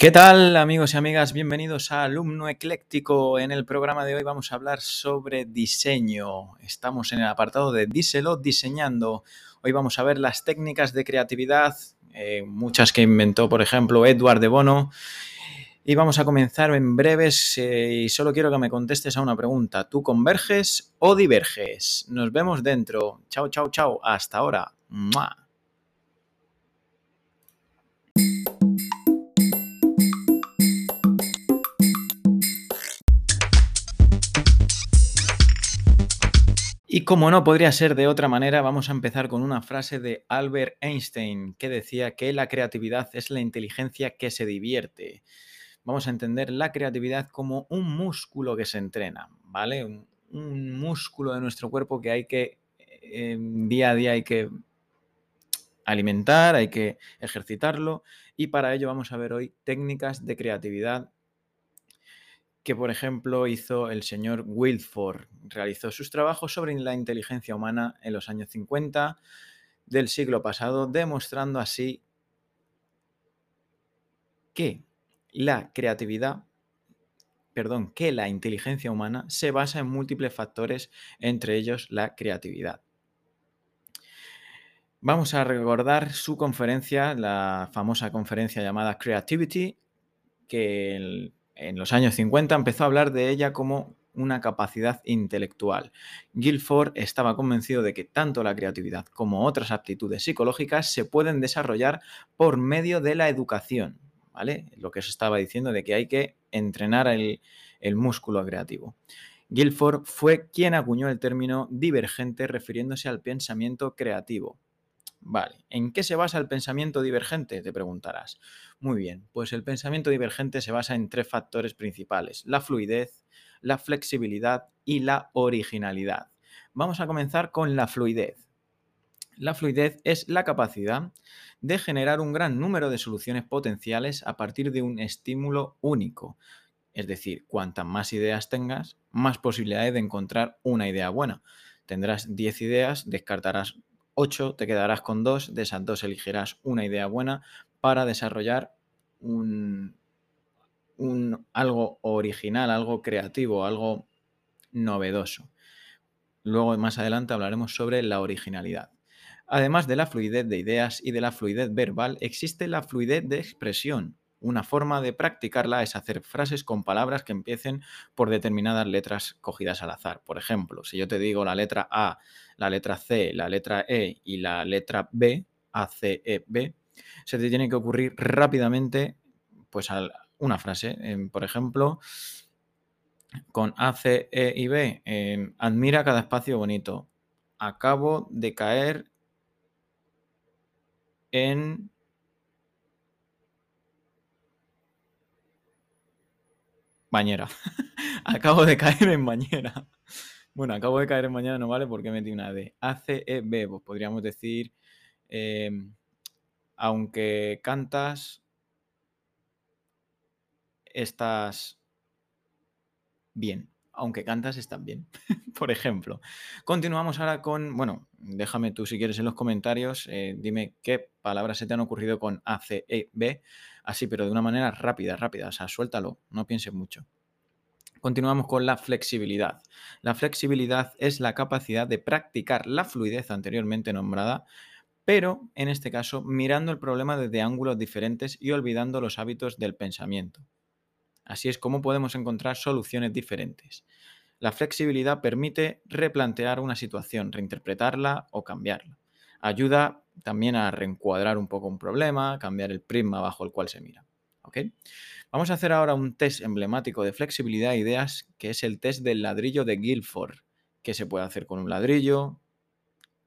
¿Qué tal amigos y amigas? Bienvenidos a Alumno Ecléctico. En el programa de hoy vamos a hablar sobre diseño. Estamos en el apartado de Díselo diseñando. Hoy vamos a ver las técnicas de creatividad, eh, muchas que inventó por ejemplo Edward de Bono. Y vamos a comenzar en breves eh, y solo quiero que me contestes a una pregunta. ¿Tú converges o diverges? Nos vemos dentro. Chao, chao, chao. Hasta ahora. Y como no podría ser de otra manera, vamos a empezar con una frase de Albert Einstein que decía que la creatividad es la inteligencia que se divierte. Vamos a entender la creatividad como un músculo que se entrena, ¿vale? Un, músculo de nuestro cuerpo que hay que eh, día a día hay que alimentar, hay que ejercitarlo y para ello vamos a ver hoy técnicas de creatividad que, por ejemplo, hizo el señor Wilford. Realizó sus trabajos sobre la inteligencia humana en los años 50 del siglo pasado, demostrando así que la creatividad, perdón, que la inteligencia humana se basa en múltiples factores, entre ellos la creatividad. Vamos a recordar su conferencia, la famosa conferencia llamada Creativity, que en los años 50 empezó a hablar de ella como una capacidad intelectual. Guilford estaba convencido de que tanto la creatividad como otras aptitudes psicológicas se pueden desarrollar por medio de la educación, ¿vale? Lo que se estaba diciendo de que hay que entrenar el, el músculo creativo. Guilford fue quien acuñó el término divergente refiriéndose al pensamiento creativo. Vale, ¿en qué se basa el pensamiento divergente? Te preguntarás. Muy bien, pues el pensamiento divergente se basa en tres factores principales, la fluidez, la flexibilidad y la originalidad. Vamos a comenzar con la fluidez. La fluidez es la capacidad de generar un gran número de soluciones potenciales a partir de un estímulo único. Es decir, cuantas más ideas tengas, más posibilidades de encontrar una idea buena. Tendrás 10 ideas, descartarás 8, te quedarás con 2, de esas dos elegirás una idea buena para desarrollar un, un, algo original, algo creativo, algo novedoso. Luego más adelante hablaremos sobre la originalidad. Además de la fluidez de ideas y de la fluidez verbal, existe la fluidez de expresión, una forma de practicarla es hacer frases con palabras que empiecen por determinadas letras cogidas al azar. Por ejemplo, si yo te digo la letra A, la letra C, la letra E y la letra B, A, C, E, B, se te tiene que ocurrir rápidamente pues una frase. Por ejemplo, con A, C, E y B, em, admira cada espacio bonito. Acabo de caer en Bañera. acabo de caer en bañera. Bueno, acabo de caer en bañera no vale porque metí una D. ACEB, pues podríamos decir, em, aunque cantas, estás bien. Aunque cantas, estás bien. Por ejemplo. Continuamos ahora con, bueno, déjame tú si quieres en los comentarios, eh, dime qué palabras se te han ocurrido con ACEB así, pero de una manera rápida, rápida, o sea, suéltalo, no pienses mucho. Continuamos con la flexibilidad. La flexibilidad es la capacidad de practicar la fluidez anteriormente nombrada, pero en este caso mirando el problema desde ángulos diferentes y olvidando los hábitos del pensamiento. Así es como podemos encontrar soluciones diferentes. La flexibilidad permite replantear una situación, reinterpretarla o cambiarla. Ayuda también a reencuadrar un poco un problema, cambiar el prisma bajo el cual se mira. Vamos a hacer ahora un test emblemático de flexibilidad de ideas, que es el test del ladrillo de Guilford. ¿Qué se puede hacer con un ladrillo?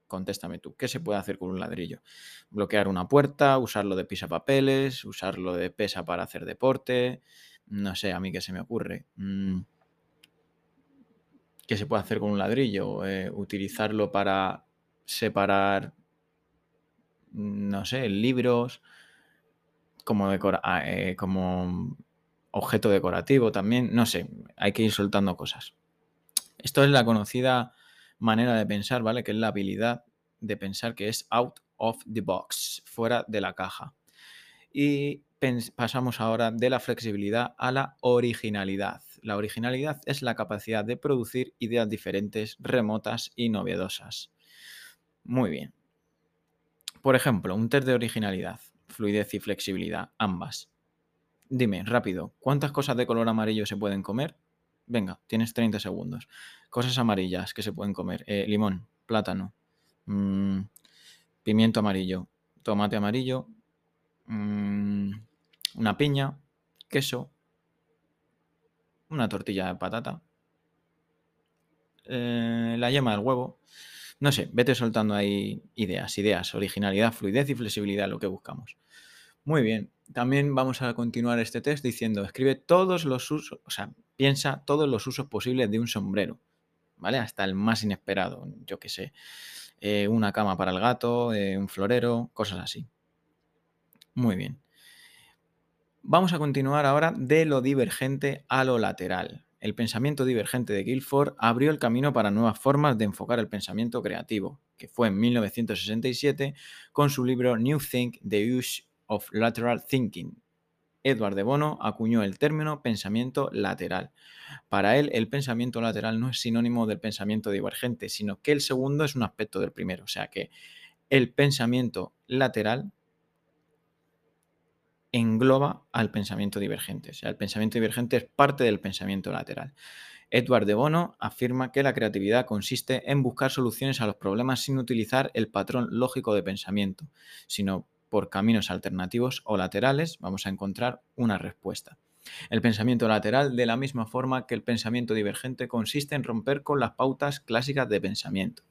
Contéstame tú, ¿qué se puede hacer con un ladrillo? Bloquear una puerta, usarlo de pisapapeles, usarlo de pesa para hacer deporte, no sé, a mí qué se me ocurre. Mm. ¿Qué se puede hacer con un ladrillo? Eh, utilizarlo para separar no sé, libros, como, ah, eh, como objeto decorativo también, no sé, hay que ir soltando cosas. Esto es la conocida manera de pensar, ¿vale? Que es la habilidad de pensar que es out of the box, fuera de la caja. Y pasamos ahora de la flexibilidad a la originalidad. La originalidad es la capacidad de producir ideas diferentes, remotas y novedosas. Muy bien. Por ejemplo, un test de originalidad, fluidez y flexibilidad, ambas. Dime, rápido, ¿cuántas cosas de color amarillo se pueden comer? Venga, tienes 30 segundos. Cosas amarillas que se pueden comer. Eh, limón, plátano, mm, pimiento amarillo, tomate amarillo, mm, una piña, queso, una tortilla de patata, eh, la yema del huevo. No sé, vete soltando ahí ideas, ideas, originalidad, fluidez y flexibilidad, lo que buscamos. Muy bien, también vamos a continuar este test diciendo, escribe todos los usos, o sea, piensa todos los usos posibles de un sombrero, ¿vale? Hasta el más inesperado, yo qué sé, eh, una cama para el gato, eh, un florero, cosas así. Muy bien. Vamos a continuar ahora de lo divergente a lo lateral. El pensamiento divergente de Guilford abrió el camino para nuevas formas de enfocar el pensamiento creativo, que fue en 1967 con su libro New Think, The Use of Lateral Thinking. Edward de Bono acuñó el término pensamiento lateral. Para él, el pensamiento lateral no es sinónimo del pensamiento divergente, sino que el segundo es un aspecto del primero. O sea que el pensamiento lateral engloba al pensamiento divergente. O sea, el pensamiento divergente es parte del pensamiento lateral. Edward de Bono afirma que la creatividad consiste en buscar soluciones a los problemas sin utilizar el patrón lógico de pensamiento, sino por caminos alternativos o laterales vamos a encontrar una respuesta. El pensamiento lateral, de la misma forma que el pensamiento divergente, consiste en romper con las pautas clásicas de pensamiento.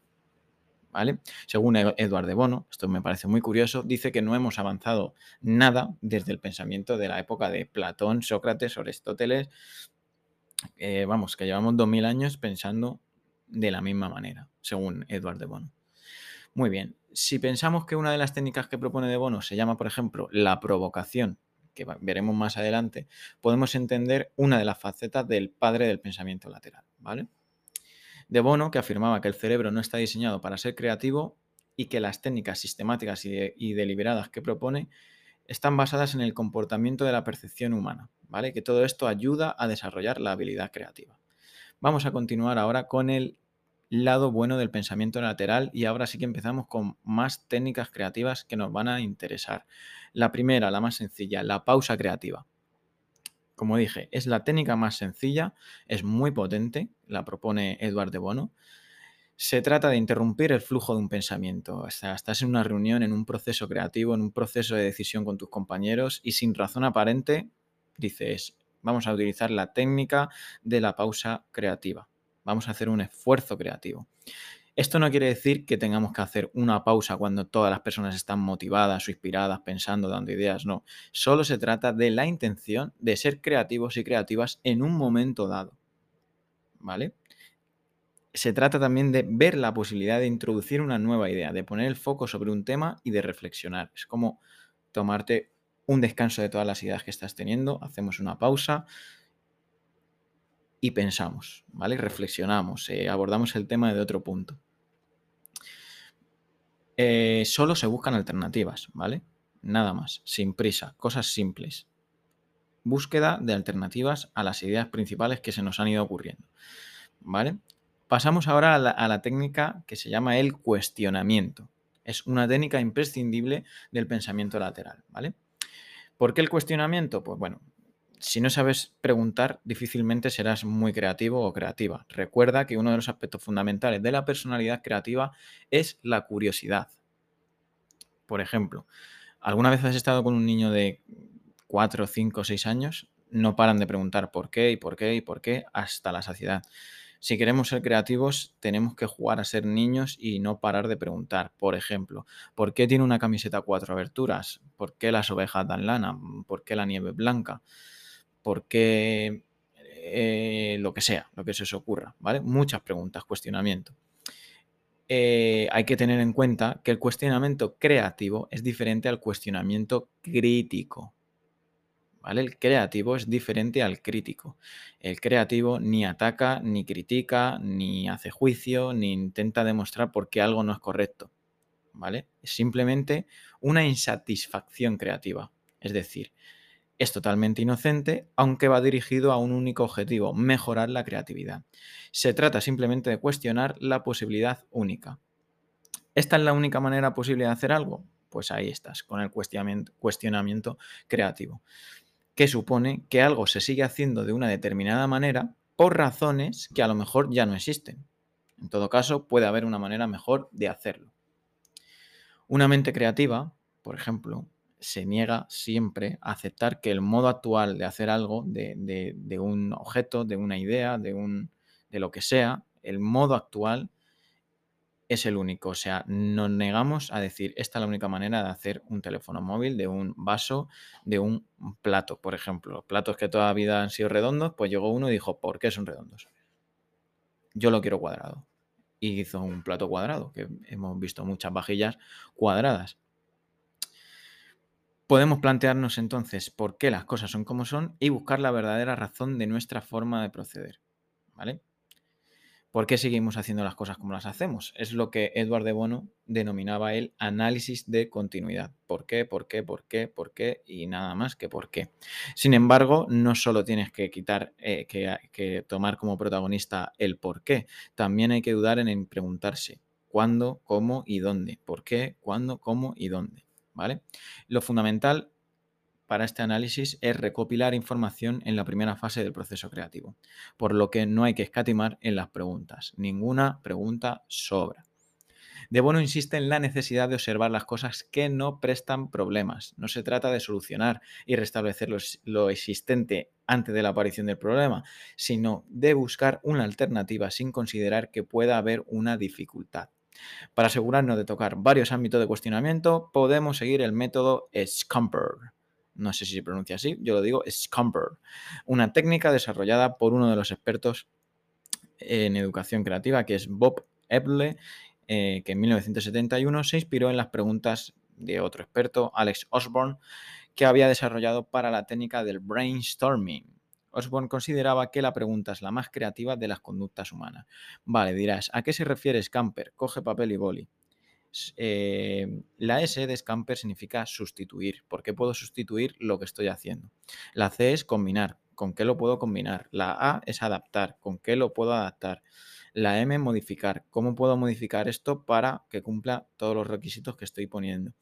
Según Eduard de Bono, esto me parece muy curioso, dice que no hemos avanzado nada desde el pensamiento de la época de Platón, Sócrates, Aristóteles. Eh, vamos, que llevamos 2000 años pensando de la misma manera, según Eduard de Bono. Muy bien, si pensamos que una de las técnicas que propone de Bono se llama, por ejemplo, la provocación, que veremos más adelante, podemos entender una de las facetas del padre del pensamiento lateral, ¿vale? De Bono, que afirmaba que el cerebro no está diseñado para ser creativo y que las técnicas sistemáticas y, deliberadas que propone están basadas en el comportamiento de la percepción humana, ¿vale? Que todo esto ayuda a desarrollar la habilidad creativa. Vamos a continuar ahora con el lado bueno del pensamiento lateral y ahora sí que empezamos con más técnicas creativas que nos van a interesar. La primera, la más sencilla, la pausa creativa. Como dije, es la técnica más sencilla, es muy potente, la propone Edward de Bono. Se trata de interrumpir el flujo de un pensamiento. O sea, estás en una reunión, en un proceso creativo, en un proceso de decisión con tus compañeros y sin razón aparente dices, vamos a utilizar la técnica de la pausa creativa. Vamos a hacer un esfuerzo creativo. Esto no quiere decir que tengamos que hacer una pausa cuando todas las personas están motivadas o inspiradas, pensando, dando ideas, no. Solo se trata de la intención de ser creativos y creativas en un momento dado. ¿Vale? Se trata también de ver la posibilidad de introducir una nueva idea, de poner el foco sobre un tema y de reflexionar. Es como tomarte un descanso de todas las ideas que estás teniendo, hacemos una pausa, y pensamos, ¿vale? Reflexionamos, eh, abordamos el tema de otro punto. Eh, solo se buscan alternativas, ¿vale? Nada más, sin prisa, cosas simples. Búsqueda de alternativas a las ideas principales que se nos han ido ocurriendo, ¿vale? Pasamos ahora a la, técnica que se llama el cuestionamiento. Es una técnica imprescindible del pensamiento lateral, ¿vale? ¿Por qué el cuestionamiento? Pues bueno, si no sabes preguntar, difícilmente serás muy creativo o creativa. Recuerda que uno de los aspectos fundamentales de la personalidad creativa es la curiosidad. Por ejemplo, ¿alguna vez has estado con un niño de 4, 5, 6 años? No paran de preguntar por qué y por qué y por qué hasta la saciedad. Si queremos ser creativos, tenemos que jugar a ser niños y no parar de preguntar. Por ejemplo, ¿por qué tiene una camiseta cuatro aberturas? ¿Por qué las ovejas dan lana? ¿Por qué la nieve blanca? Por qué, eh, lo que sea, lo que se os ocurra, ¿vale? Muchas preguntas, cuestionamiento. Eh, hay que tener en cuenta que el cuestionamiento creativo es diferente al cuestionamiento crítico. ¿Vale? El creativo es diferente al crítico. El creativo ni ataca, ni critica, ni hace juicio, ni intenta demostrar por qué algo no es correcto. ¿Vale? Es simplemente una insatisfacción creativa. Es decir, Es totalmente inocente, aunque va dirigido a un único objetivo, mejorar la creatividad. Se trata simplemente de cuestionar la posibilidad única. ¿Esta es la única manera posible de hacer algo? Pues ahí estás, con el cuestionamiento creativo, que supone que algo se sigue haciendo de una determinada manera por razones que a lo mejor ya no existen. En todo caso, puede haber una manera mejor de hacerlo. Una mente creativa, por ejemplo, se niega siempre a aceptar que el modo actual de hacer algo, de, un objeto, de una idea, de, un, de lo que sea, el modo actual es el único. O sea, nos negamos a decir, esta es la única manera de hacer un teléfono móvil, de un vaso, de un plato, por ejemplo. platos que toda la vida han sido redondos, pues llegó uno y dijo, ¿por qué son redondos? Yo lo quiero cuadrado. Y hizo un plato cuadrado, que hemos visto muchas vajillas cuadradas. Podemos plantearnos entonces por qué las cosas son como son y buscar la verdadera razón de nuestra forma de proceder. ¿Vale? ¿Por qué seguimos haciendo las cosas como las hacemos? Es lo que Edward de Bono denominaba el análisis de continuidad. ¿Por qué? ¿Por qué? ¿Por qué? ¿Por qué? Y nada más que por qué. Sin embargo, no solo tienes que quitar, eh, que, que, tomar como protagonista el por qué, también hay que dudar en preguntarse cuándo, cómo y dónde. ¿Por qué? ¿Cuándo? ¿Cómo y dónde? Lo fundamental para este análisis es recopilar información en la primera fase del proceso creativo, por lo que no hay que escatimar en las preguntas. Ninguna pregunta sobra. De Bono insiste en la necesidad de observar las cosas que no prestan problemas. No se trata de solucionar y restablecer lo, existente antes de la aparición del problema, sino de buscar una alternativa sin considerar que pueda haber una dificultad. Para asegurarnos de tocar varios ámbitos de cuestionamiento, podemos seguir el método Scumper. No sé si se pronuncia así, yo lo digo Scumper. Una técnica desarrollada por uno de los expertos en educación creativa, que es Bob Eble, eh, que en 1971 se inspiró en las preguntas de otro experto, Alex Osborne, que había desarrollado para la técnica del brainstorming. Osborne consideraba que la pregunta es la más creativa de las conductas humanas. Vale, dirás, ¿a qué se refiere Scamper? Coge papel y boli. Eh, la S de Scamper significa sustituir. ¿Por qué puedo sustituir lo que estoy haciendo? La C es combinar. ¿Con qué lo puedo combinar? La A es adaptar. ¿Con qué lo puedo adaptar? La M modificar. ¿Cómo puedo modificar esto para que cumpla todos los requisitos que estoy poniendo?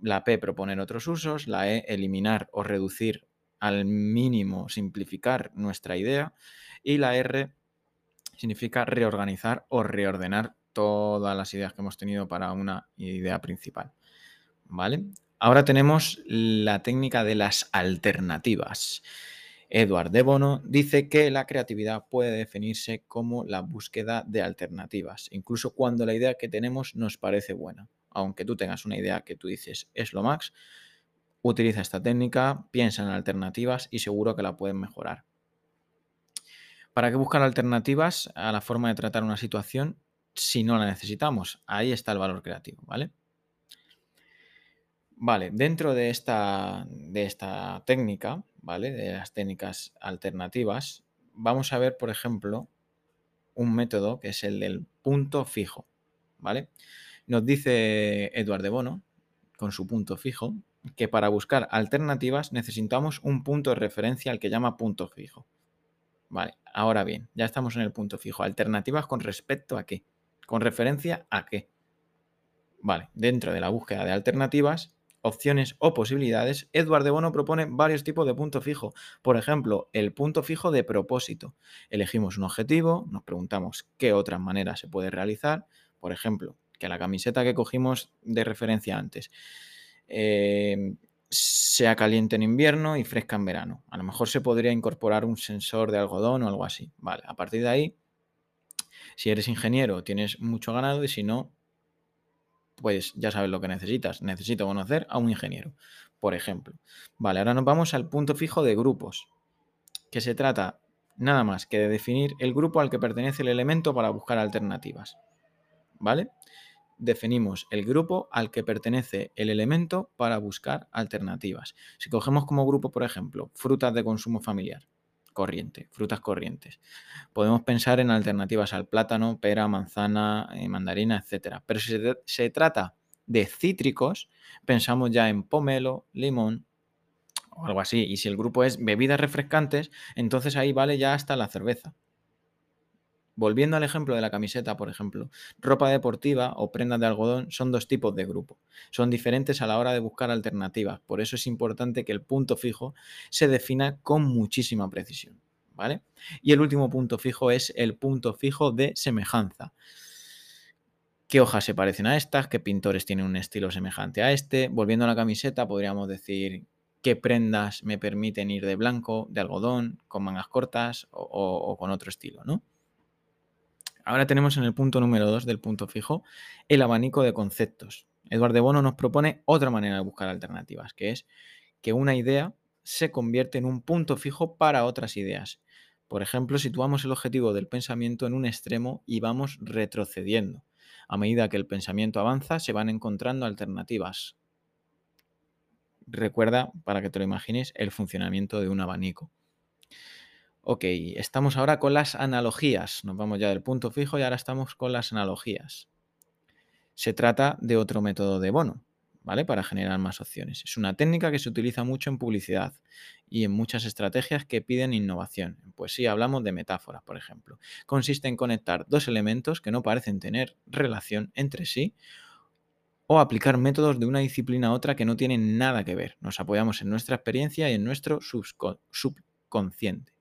La P proponer otros usos. La E eliminar o reducir al mínimo simplificar nuestra idea y la R significa reorganizar o reordenar todas las ideas que hemos tenido para una idea principal. ¿Vale? Ahora tenemos la técnica de las alternativas. Edward de Bono dice que la creatividad puede definirse como la búsqueda de alternativas, incluso cuando la idea que tenemos nos parece buena. Aunque tú tengas una idea que tú dices es lo max, Utiliza esta técnica, piensa en alternativas y seguro que la pueden mejorar. ¿Para qué buscar alternativas a la forma de tratar una situación si no la necesitamos? Ahí está el valor creativo, ¿vale? Vale, dentro de esta, de esta técnica, ¿vale? De las técnicas alternativas, vamos a ver, por ejemplo, un método que es el del punto fijo, ¿vale? Nos dice Eduardo de Bono, con su punto fijo, que para buscar alternativas necesitamos un punto de referencia al que llama punto fijo. Vale, ahora bien, ya estamos en el punto fijo. ¿Alternativas con respecto a qué? ¿Con referencia a qué? Vale, dentro de la búsqueda de alternativas, opciones o posibilidades, Edward de Bono propone varios tipos de punto fijo. Por ejemplo, el punto fijo de propósito. Elegimos un objetivo, nos preguntamos qué otras maneras se puede realizar. Por ejemplo, que la camiseta que cogimos de referencia antes eh, sea caliente en invierno y fresca en verano. A lo mejor se podría incorporar un sensor de algodón o algo así. Vale, a partir de ahí, si eres ingeniero, tienes mucho ganado y si no, pues ya sabes lo que necesitas. Necesito conocer a un ingeniero, por ejemplo. Vale, ahora nos vamos al punto fijo de grupos, que se trata nada más que de definir el grupo al que pertenece el elemento para buscar alternativas. ¿Vale? Definimos el grupo al que pertenece el elemento para buscar alternativas. Si cogemos como grupo, por ejemplo, frutas de consumo familiar, corriente, frutas corrientes, podemos pensar en alternativas al plátano, pera, manzana, eh, mandarina, etc. Pero si se, trata de cítricos, pensamos ya en pomelo, limón, o algo así. Y si el grupo es bebidas refrescantes, entonces ahí vale ya hasta la cerveza. Volviendo al ejemplo de la camiseta, por ejemplo, ropa deportiva o prendas de algodón son dos tipos de grupo. Son diferentes a la hora de buscar alternativas. Por eso es importante que el punto fijo se defina con muchísima precisión. ¿Vale? Y el último punto fijo es el punto fijo de semejanza. ¿Qué hojas se parecen a estas? ¿Qué pintores tienen un estilo semejante a este? Volviendo a la camiseta, podríamos decir qué prendas me permiten ir de blanco, de algodón, con mangas cortas o, o con otro estilo, ¿no? Ahora tenemos en el punto número 2 del punto fijo el abanico de conceptos. Eduardo de Bono nos propone otra manera de buscar alternativas, que es que una idea se convierte en un punto fijo para otras ideas. Por ejemplo, situamos el objetivo del pensamiento en un extremo y vamos retrocediendo. A medida que el pensamiento avanza, se van encontrando alternativas. Recuerda, para que te lo imagines, el funcionamiento de un abanico. Ok, estamos ahora con las analogías. Nos vamos ya del punto fijo y ahora estamos con las analogías. Se trata de otro método de bono, ¿vale? Para generar más opciones. Es una técnica que se utiliza mucho en publicidad y en muchas estrategias que piden innovación. Pues sí, hablamos de metáforas, por ejemplo. Consiste en conectar dos elementos que no parecen tener relación entre sí o aplicar métodos de una disciplina a otra que no tienen nada que ver. Nos apoyamos en nuestra experiencia y en nuestro subconsciente.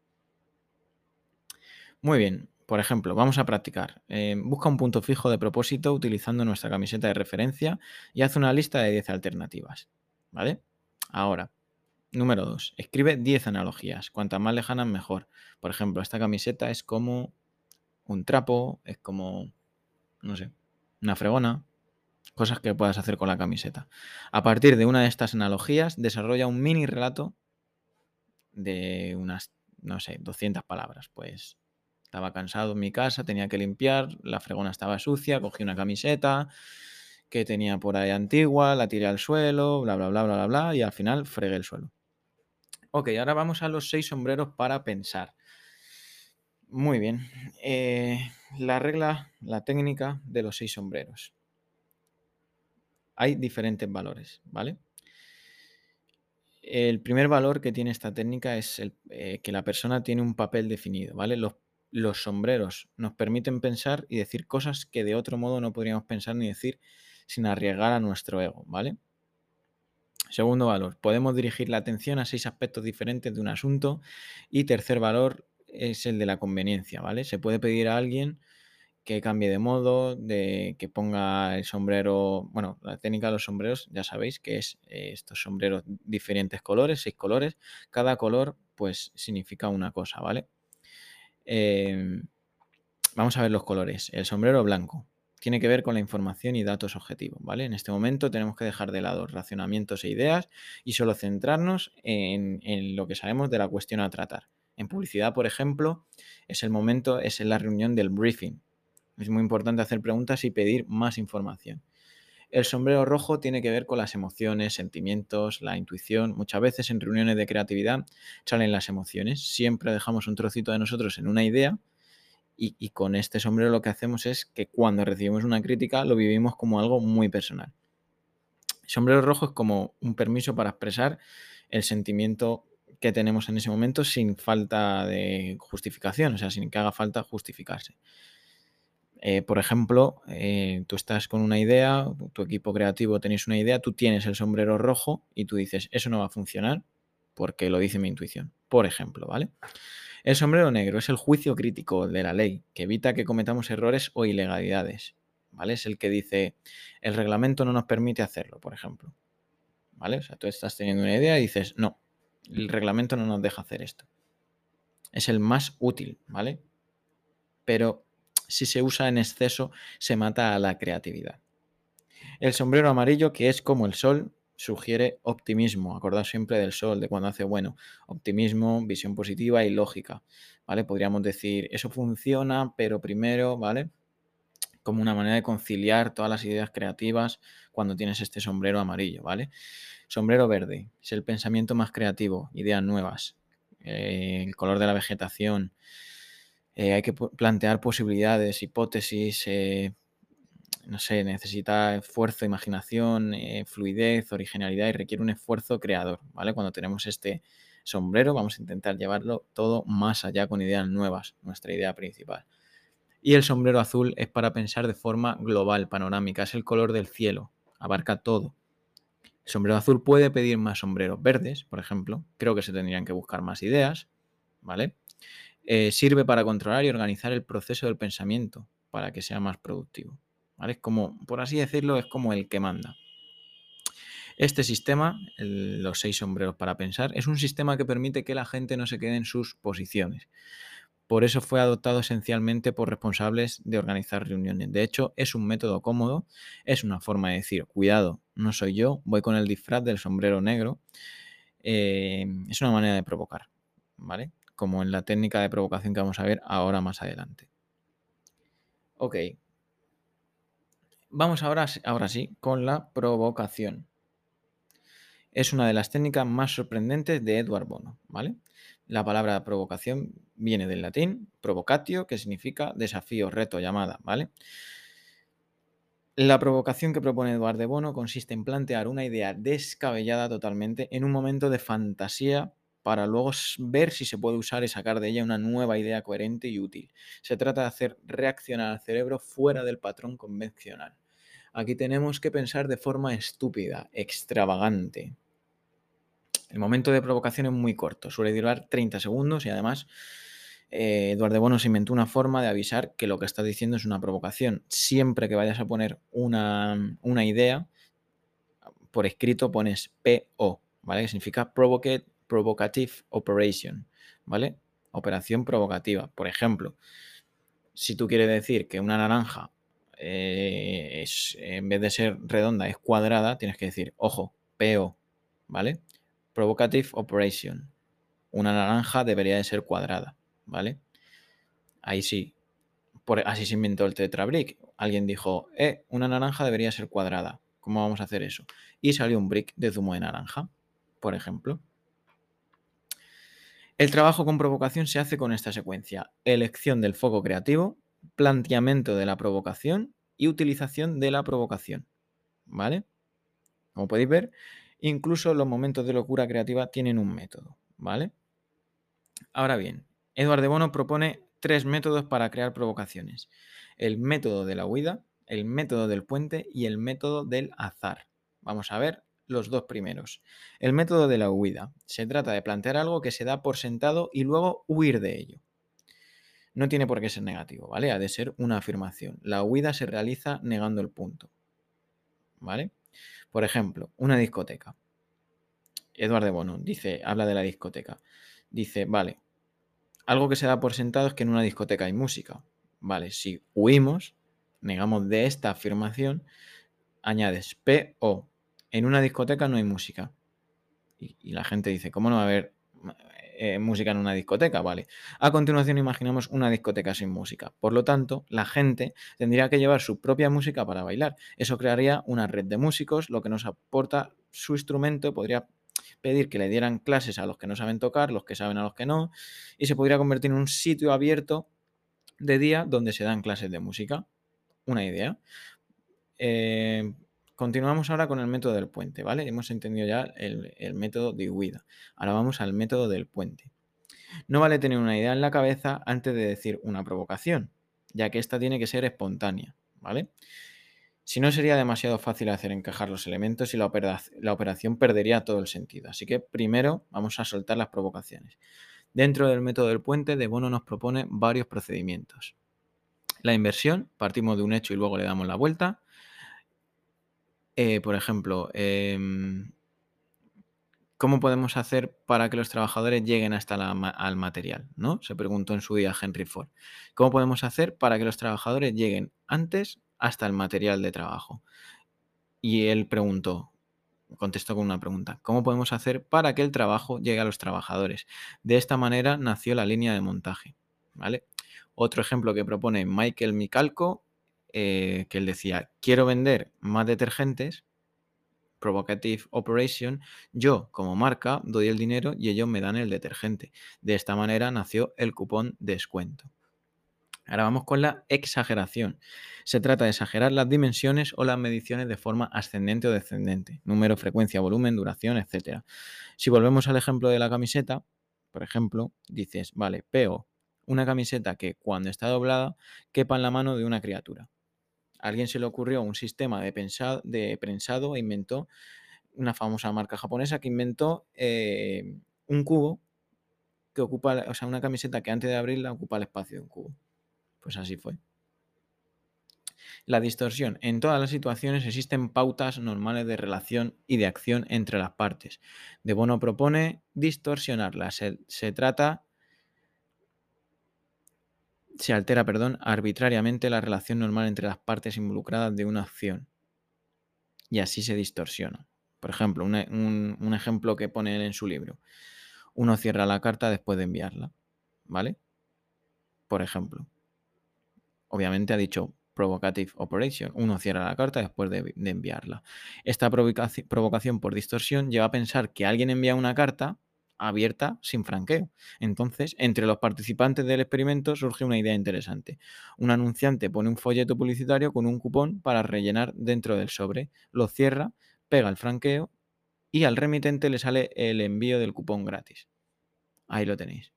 Muy bien, por ejemplo, vamos a practicar. Eh, busca un punto fijo de propósito utilizando nuestra camiseta de referencia y haz una lista de 10 alternativas. ¿Vale? Ahora, número 2. Escribe 10 analogías. Cuantas más lejanas, mejor. Por ejemplo, esta camiseta es como un trapo, es como, no sé, una fregona. Cosas que puedas hacer con la camiseta. A partir de una de estas analogías, desarrolla un mini relato de unas, no sé, 200 palabras. Pues estaba cansado en mi casa, tenía que limpiar, la fregona estaba sucia, cogí una camiseta que tenía por ahí antigua, la tiré al suelo, bla, bla, bla, bla, bla, bla, y al final fregué el suelo. Ok, ahora vamos a los seis sombreros para pensar. Muy bien. Eh, la regla, la técnica de los seis sombreros. Hay diferentes valores, ¿vale? El primer valor que tiene esta técnica es el, eh, que la persona tiene un papel definido, ¿vale? Los los sombreros nos permiten pensar y decir cosas que de otro modo no podríamos pensar ni decir sin arriesgar a nuestro ego, ¿vale? Segundo valor, podemos dirigir la atención a seis aspectos diferentes de un asunto. Y tercer valor es el de la conveniencia, ¿vale? Se puede pedir a alguien que cambie de modo, de que ponga el sombrero, bueno, la técnica de los sombreros, ya sabéis que es eh, estos sombreros diferentes colores, seis colores, cada color pues significa una cosa, ¿vale? Em, vamos a ver los colores. El sombrero blanco tiene que ver con la información y datos objetivos, ¿vale? En este momento tenemos que dejar de lado racionamientos e ideas y solo centrarnos en, en, lo que sabemos de la cuestión a tratar. En publicidad, por ejemplo, es el momento, es la reunión del briefing. Es muy importante hacer preguntas y pedir más información. El sombrero rojo tiene que ver con las emociones, sentimientos, la intuición. Muchas veces en reuniones de creatividad salen las emociones. Siempre dejamos un trocito de nosotros en una idea y, con este sombrero lo que hacemos es que cuando recibimos una crítica lo vivimos como algo muy personal. El sombrero rojo es como un permiso para expresar el sentimiento que tenemos en ese momento sin falta de justificación, o sea, sin que haga falta justificarse. Eh, por ejemplo, eh, tú estás con una idea, tu equipo creativo tenéis una idea, tú tienes el sombrero rojo y tú dices, eso no va a funcionar porque lo dice mi intuición. Por ejemplo, ¿vale? El sombrero negro es el juicio crítico de la ley que evita que cometamos errores o ilegalidades. ¿Vale? Es el que dice, el reglamento no nos permite hacerlo, por ejemplo. ¿Vale? O sea, tú estás teniendo una idea y dices, no, el reglamento no nos deja hacer esto. Es el más útil, ¿vale? Pero si se usa en exceso, se mata a la creatividad. El sombrero amarillo, que es como el sol, sugiere optimismo. Acordad siempre del sol, de cuando hace bueno. Optimismo, visión positiva y lógica. ¿Vale? Podríamos decir, eso funciona, pero primero, ¿vale? Como una manera de conciliar todas las ideas creativas cuando tienes este sombrero amarillo, ¿vale? Sombrero verde es el pensamiento más creativo, ideas nuevas, eh, el color de la vegetación, eh, hay que plantear posibilidades, hipótesis, eh, no sé, necesita esfuerzo, imaginación, eh, fluidez, originalidad y requiere un esfuerzo creador, ¿vale? Cuando tenemos este sombrero vamos a intentar llevarlo todo más allá con ideas nuevas, nuestra idea principal. Y el sombrero azul es para pensar de forma global, panorámica, es el color del cielo, abarca todo. El sombrero azul puede pedir más sombreros verdes, por ejemplo. Creo que se tendrían que buscar más ideas, ¿vale? Eh, sirve para controlar y organizar el proceso del pensamiento para que sea más productivo. Es como, por así decirlo, es como el que manda. Este sistema, los seis sombreros para pensar, es un sistema que permite que la gente no se quede en sus posiciones. Por eso fue adoptado esencialmente por responsables de organizar reuniones. De hecho, es un método cómodo, es una forma de decir, cuidado, no soy yo, voy con el disfraz del sombrero negro. Eh, es una manera de provocar, ¿vale? Como en la técnica de provocación que vamos a ver ahora más adelante. Ok. Vamos ahora, ahora sí con la provocación. Es una de las técnicas más sorprendentes de Edward Bono, ¿vale? La palabra provocación viene del latín provocatio, que significa desafío, reto, llamada, ¿vale? La provocación que propone Eduardo Bono consiste en plantear una idea descabellada totalmente en un momento de fantasía para luego ver si se puede usar y sacar de ella una nueva idea coherente y útil. Se trata de hacer reaccionar al cerebro fuera del patrón convencional. Aquí tenemos que pensar de forma estúpida, extravagante, el momento de provocación es muy corto, suele durar 30 segundos y además eh, Eduardo Bono se inventó una forma de avisar que lo que está diciendo es una provocación. Siempre que vayas a poner una, idea, por escrito pones PO, ¿vale? Que significa Provocative Operation, ¿vale? Operación provocativa. Por ejemplo, si tú quieres decir que una naranja eh, es, en vez de ser redonda es cuadrada, tienes que decir, ojo, PO, ¿vale? Provocative Operation. Una naranja debería de ser cuadrada, ¿vale? Ahí sí. Por, así se inventó el tetrabrick. Alguien dijo, eh, una naranja debería ser cuadrada. ¿Cómo vamos a hacer eso? Y salió un brick de zumo de naranja, por ejemplo. El trabajo con provocación se hace con esta secuencia. Elección del foco creativo, planteamiento de la provocación y utilización de la provocación. ¿Vale? Como podéis ver, Incluso los momentos de locura creativa tienen un método, ¿vale? Ahora bien, Eduardo de Bono propone tres métodos para crear provocaciones. El método de la huida, el método del puente y el método del azar. Vamos a ver los dos primeros. El método de la huida. Se trata de plantear algo que se da por sentado y luego huir de ello. No tiene por qué ser negativo, ¿vale? Ha de ser una afirmación. La huida se realiza negando el punto. ¿Vale? Por ejemplo, una discoteca. Eduardo Bono dice, habla de la discoteca. Dice, vale, algo que se da por sentado es que en una discoteca hay música. Vale, si huimos, negamos de esta afirmación, añades P o en una discoteca no hay música. Y, la gente dice, ¿cómo no va a haber eh, música en una discoteca, ¿vale? A continuación imaginamos una discoteca sin música. Por lo tanto, la gente tendría que llevar su propia música para bailar. Eso crearía una red de músicos, lo que nos aporta su instrumento, podría pedir que le dieran clases a los que no saben tocar, los que saben a los que no, y se podría convertir en un sitio abierto de día donde se dan clases de música. Una idea. Eh, Continuamos ahora con el método del puente, ¿vale? Hemos entendido ya el, método de huida. Ahora vamos al método del puente. No vale tener una idea en la cabeza antes de decir una provocación, ya que esta tiene que ser espontánea, ¿vale? Si no, sería demasiado fácil hacer encajar los elementos y la, la operación perdería todo el sentido. Así que primero vamos a soltar las provocaciones. Dentro del método del puente, De Bono nos propone varios procedimientos. La inversión, partimos de un hecho y luego le damos la vuelta. Eh, por ejemplo, em, ¿cómo podemos hacer para que los trabajadores lleguen hasta el material? ¿no? Se preguntó en su día Henry Ford. ¿Cómo podemos hacer para que los trabajadores lleguen antes hasta el material de trabajo? Y él preguntó, contestó con una pregunta, ¿cómo podemos hacer para que el trabajo llegue a los trabajadores? De esta manera nació la línea de montaje. ¿vale? Otro ejemplo que propone Michael Micalco eh, que él decía, quiero vender más detergentes, Provocative Operation, yo como marca doy el dinero y ellos me dan el detergente. De esta manera nació el cupón descuento. Ahora vamos con la exageración. Se trata de exagerar las dimensiones o las mediciones de forma ascendente o descendente, número, frecuencia, volumen, duración, etc. Si volvemos al ejemplo de la camiseta, por ejemplo, dices, vale, peo una camiseta que cuando está doblada quepa en la mano de una criatura. Alguien se le ocurrió un sistema de, pensado, de prensado e inventó una famosa marca japonesa que inventó eh, un cubo que ocupa, o sea, una camiseta que antes de abrirla ocupa el espacio de un cubo. Pues así fue. La distorsión. En todas las situaciones existen pautas normales de relación y de acción entre las partes. De Bono propone distorsionarla. Se, se trata, se altera, perdón, arbitrariamente la relación normal entre las partes involucradas de una acción. Y así se distorsiona. Por ejemplo, un, un, un ejemplo que pone él en su libro. Uno cierra la carta después de enviarla. ¿Vale? Por ejemplo. Obviamente ha dicho provocative operation. Uno cierra la carta después de, de enviarla. Esta provocación por distorsión lleva a pensar que alguien envía una carta abierta sin franqueo. Entonces, entre los participantes del experimento surge una idea interesante. Un anunciante pone un folleto publicitario con un cupón para rellenar dentro del sobre, lo cierra, pega el franqueo y al remitente le sale el envío del cupón gratis. Ahí lo tenéis.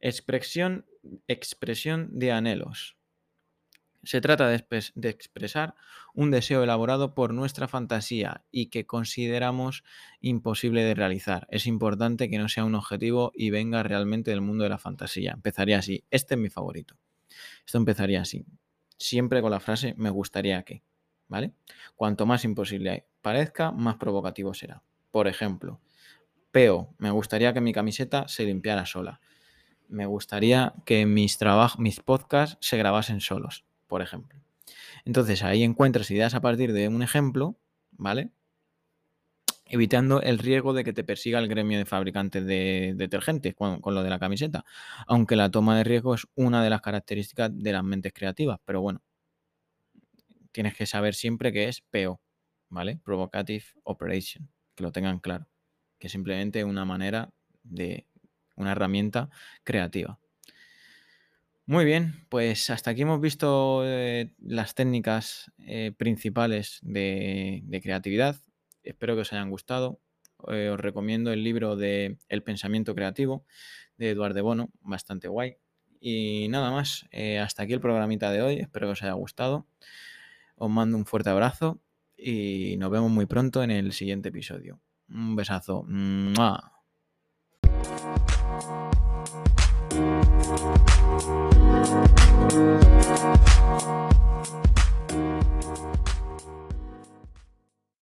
Expresión, expresión de anhelos. Se trata de, expresar un deseo elaborado por nuestra fantasía y que consideramos imposible de realizar. Es importante que no sea un objetivo y venga realmente del mundo de la fantasía. Empezaría así. Este es mi favorito. Esto empezaría así. Siempre con la frase me gustaría que. ¿Vale? Cuanto más imposible parezca, más provocativo será. Por ejemplo, peo, me gustaría que mi camiseta se limpiara sola. Me gustaría que mis, mis podcasts se grabasen solos por ejemplo. Entonces ahí encuentras ideas a partir de un ejemplo, ¿vale? Evitando el riesgo de que te persiga el gremio de fabricantes de detergentes con, lo de la camiseta. Aunque la toma de riesgo es una de las características de las mentes creativas. Pero bueno, tienes que saber siempre que es PO, ¿vale? Provocative Operation. Que lo tengan claro. Que es simplemente una manera de una herramienta creativa. Muy bien, pues hasta aquí hemos visto eh, las técnicas eh, principales de, creatividad. Espero que os hayan gustado. Eh, os recomiendo el libro de El pensamiento creativo de Eduardo Bono, bastante guay. Y nada más, hasta aquí el programita de hoy. Espero que os haya gustado. Os mando un fuerte abrazo y nos vemos muy pronto en el siguiente episodio. Un besazo. Thank you.